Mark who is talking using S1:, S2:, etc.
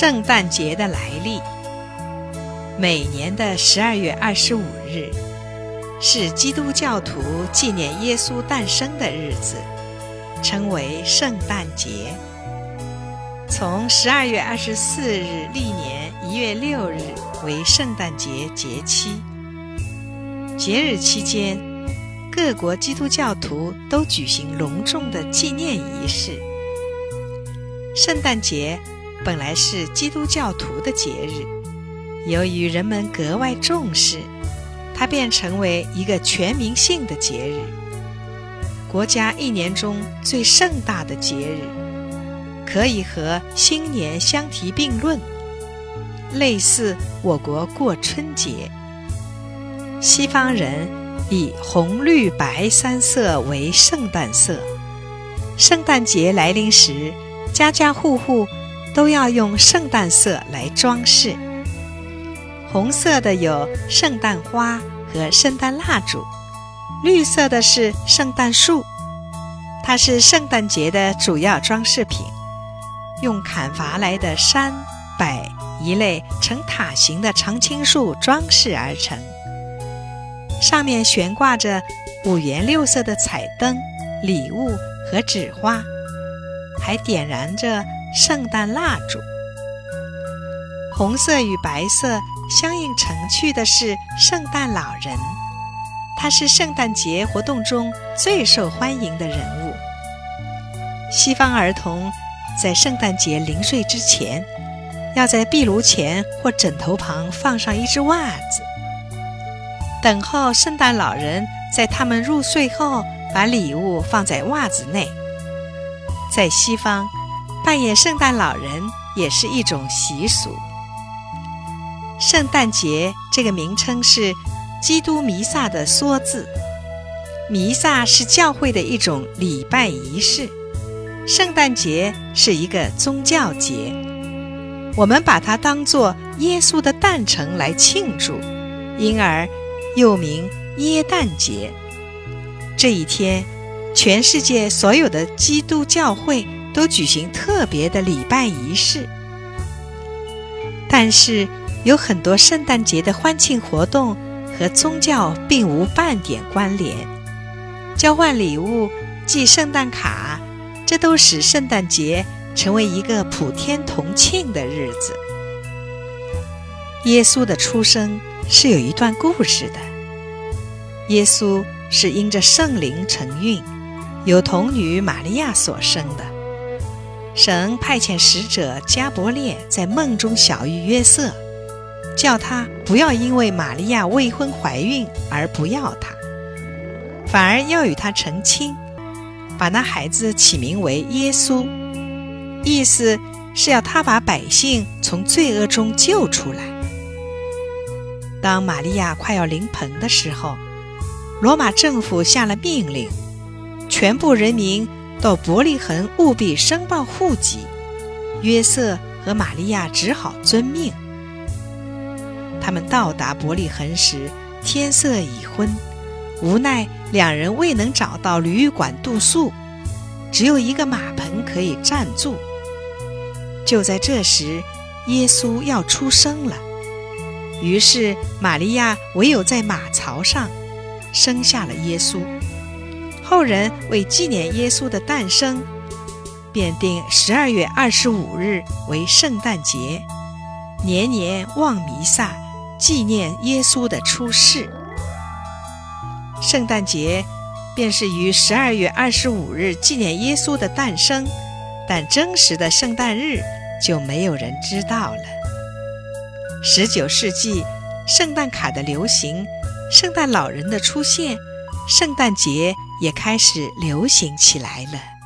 S1: 圣诞节的来历。每年的十二月二十五日是基督教徒纪念耶稣诞生的日子，称为圣诞节。从十二月二十四日历年一月六日为圣诞节节期。节日期间，各国基督教徒都举行隆重的纪念仪式。圣诞节本来是基督教徒的节日，由于人们格外重视，它便成为一个全民性的节日，国家一年中最盛大的节日，可以和新年相提并论，类似我国过春节。西方人以红、绿、白三色为圣诞色，圣诞节来临时。家家户户都要用圣诞色来装饰。红色的有圣诞花和圣诞蜡烛，绿色的是圣诞树，它是圣诞节的主要装饰品，用砍伐来的杉、柏一类呈塔形的常青树装饰而成，上面悬挂着五颜六色的彩灯、礼物和纸花。还点燃着圣诞蜡烛。红色与白色相映成趣的是圣诞老人，他是圣诞节活动中最受欢迎的人物。西方儿童在圣诞节临睡之前，要在壁炉前或枕头旁放上一只袜子，等候圣诞老人在他们入睡后把礼物放在袜子内。在西方，扮演圣诞老人也是一种习俗。圣诞节这个名称是基督弥撒的缩字，弥撒是教会的一种礼拜仪式，圣诞节是一个宗教节，我们把它当作耶稣的诞辰来庆祝，因而又名耶诞节。这一天。全世界所有的基督教会都举行特别的礼拜仪式，但是有很多圣诞节的欢庆活动和宗教并无半点关联。交换礼物、寄圣诞卡，这都使圣诞节成为一个普天同庆的日子。耶稣的出生是有一段故事的。耶稣是因着圣灵承运。由童女玛利亚所生的，神派遣使者加伯列在梦中晓谕约瑟，叫他不要因为玛利亚未婚怀孕而不要她，反而要与她成亲，把那孩子起名为耶稣，意思是要他把百姓从罪恶中救出来。当玛利亚快要临盆的时候，罗马政府下了命令。全部人民到伯利恒务必申报户籍，约瑟和玛利亚只好遵命。他们到达伯利恒时，天色已昏，无奈两人未能找到旅馆住宿，只有一个马棚可以暂住。就在这时，耶稣要出生了，于是玛利亚唯有在马槽上生下了耶稣。后人为纪念耶稣的诞生，便定十二月二十五日为圣诞节，年年望弥撒，纪念耶稣的出世。圣诞节便是于十二月二十五日纪念耶稣的诞生，但真实的圣诞日就没有人知道了。十九世纪，圣诞卡的流行，圣诞老人的出现，圣诞节。也开始流行起来了。